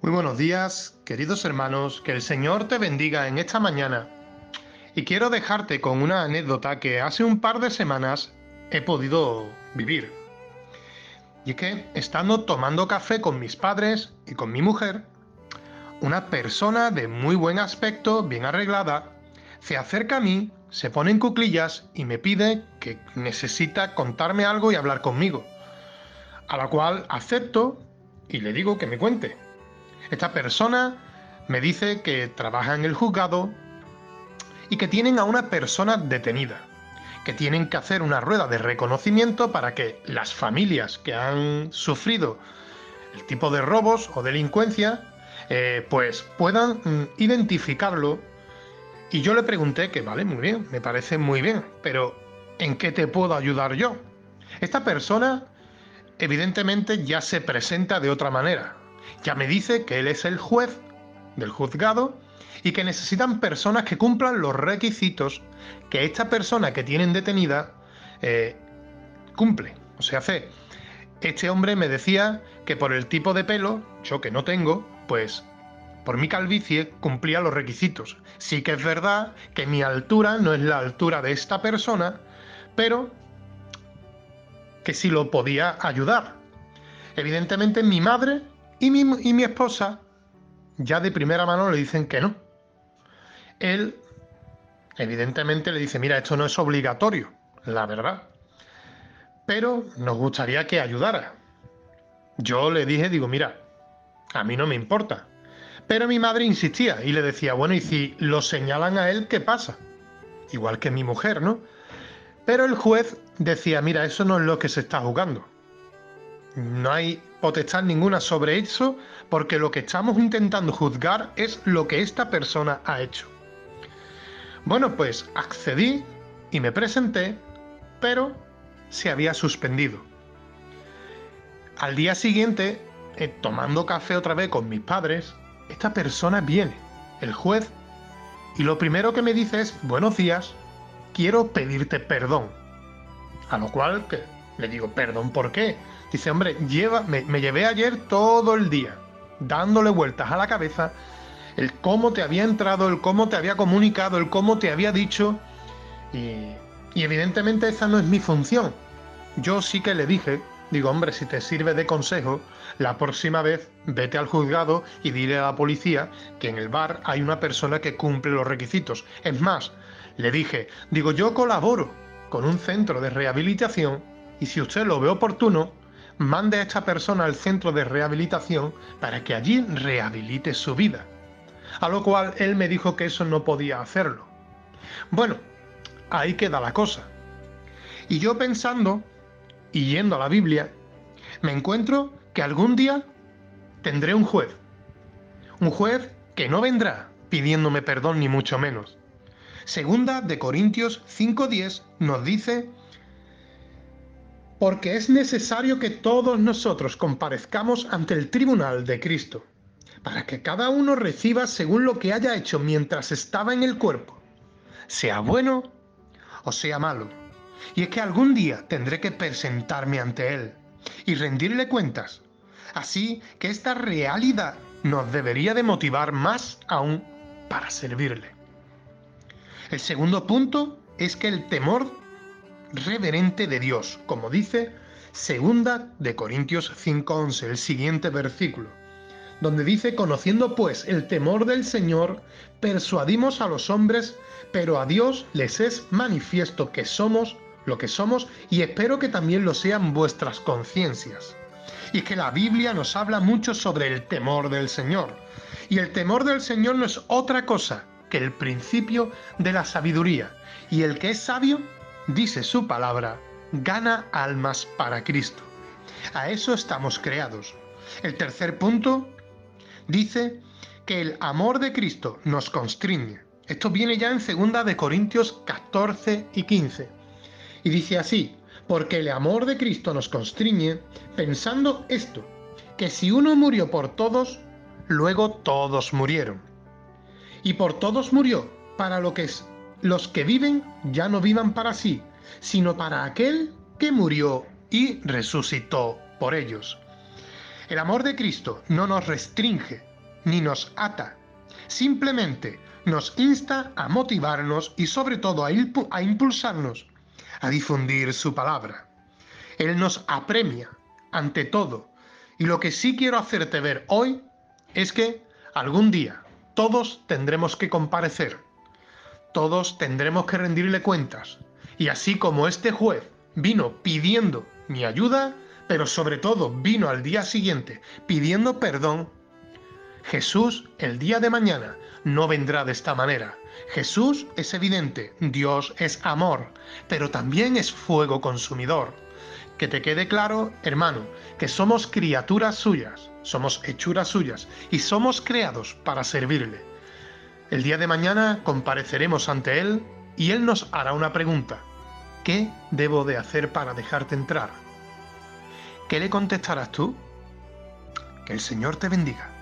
Muy buenos días, queridos hermanos, que el Señor te bendiga en esta mañana. Y quiero dejarte con una anécdota que hace un par de semanas he podido vivir. Y es que, estando tomando café con mis padres y con mi mujer, una persona de muy buen aspecto, bien arreglada, se acerca a mí, se pone en cuclillas y me pide que necesita contarme algo y hablar conmigo. A la cual acepto y le digo que me cuente. Esta persona me dice que trabaja en el juzgado y que tienen a una persona detenida, que tienen que hacer una rueda de reconocimiento para que las familias que han sufrido el tipo de robos o delincuencia, eh, pues puedan mm, identificarlo. Y yo le pregunté que, vale, muy bien, me parece muy bien, pero ¿en qué te puedo ayudar yo? Esta persona evidentemente ya se presenta de otra manera. Ya me dice que él es el juez del juzgado y que necesitan personas que cumplan los requisitos que esta persona que tienen detenida eh, cumple. O sea, hace. Este hombre me decía que por el tipo de pelo, yo que no tengo, pues por mi calvicie cumplía los requisitos. Sí que es verdad que mi altura no es la altura de esta persona, pero que sí lo podía ayudar. Evidentemente mi madre y mi, y mi esposa ya de primera mano le dicen que no. Él, evidentemente, le dice, mira, esto no es obligatorio, la verdad. Pero nos gustaría que ayudara. Yo le dije, digo, mira, a mí no me importa. Pero mi madre insistía y le decía, bueno, y si lo señalan a él, ¿qué pasa? Igual que mi mujer, ¿no? Pero el juez decía, mira, eso no es lo que se está jugando. No hay potestad ninguna sobre eso porque lo que estamos intentando juzgar es lo que esta persona ha hecho. Bueno, pues accedí y me presenté, pero se había suspendido. Al día siguiente, eh, tomando café otra vez con mis padres, esta persona viene, el juez, y lo primero que me dice es, buenos días, quiero pedirte perdón. A lo cual que le digo, perdón, ¿por qué? Dice, hombre, lleva, me, llevé ayer todo el día dándole vueltas a la cabeza el cómo te había entrado, el cómo te había comunicado, el cómo te había dicho. Y, y evidentemente esa no es mi función. Yo sí que le dije, digo, hombre, si te sirve de consejo, la próxima vez vete al juzgado y dile a la policía que en el bar hay una persona que cumple los requisitos. Es más, le dije, digo, yo colaboro con un centro de rehabilitación y si usted lo ve oportuno, mande a esta persona al centro de rehabilitación para que allí rehabilite su vida. A lo cual él me dijo que eso no podía hacerlo. Bueno, ahí queda la cosa. Y yo pensando y yendo a la Biblia, me encuentro que algún día tendré un juez. Un juez que no vendrá pidiéndome perdón ni mucho menos, Segunda de Corintios 5:10 nos dice, porque es necesario que todos nosotros comparezcamos ante el tribunal de Cristo, para que cada uno reciba según lo que haya hecho mientras estaba en el cuerpo, sea bueno o sea malo. Y es que algún día tendré que presentarme ante Él y rendirle cuentas. Así que esta realidad nos debería de motivar más aún para servirle. El segundo punto es que el temor reverente de Dios, como dice segunda de Corintios 5:11, el siguiente versículo, donde dice, conociendo pues el temor del Señor, persuadimos a los hombres, pero a Dios les es manifiesto que somos lo que somos y espero que también lo sean vuestras conciencias. Y que la Biblia nos habla mucho sobre el temor del Señor. Y el temor del Señor no es otra cosa que el principio de la sabiduría, y el que es sabio, dice su palabra, gana almas para Cristo. A eso estamos creados. El tercer punto dice que el amor de Cristo nos constriñe. Esto viene ya en 2 de Corintios 14 y 15. Y dice así, porque el amor de Cristo nos constriñe pensando esto, que si uno murió por todos, luego todos murieron y por todos murió, para lo que es, los que viven ya no vivan para sí, sino para aquel que murió y resucitó por ellos. El amor de Cristo no nos restringe ni nos ata. Simplemente nos insta a motivarnos y sobre todo a, a impulsarnos a difundir su palabra. Él nos apremia ante todo. Y lo que sí quiero hacerte ver hoy es que algún día todos tendremos que comparecer. Todos tendremos que rendirle cuentas. Y así como este juez vino pidiendo mi ayuda, pero sobre todo vino al día siguiente pidiendo perdón, Jesús el día de mañana no vendrá de esta manera. Jesús es evidente, Dios es amor, pero también es fuego consumidor. Que te quede claro, hermano, que somos criaturas suyas, somos hechuras suyas y somos creados para servirle. El día de mañana compareceremos ante Él y Él nos hará una pregunta. ¿Qué debo de hacer para dejarte entrar? ¿Qué le contestarás tú? Que el Señor te bendiga.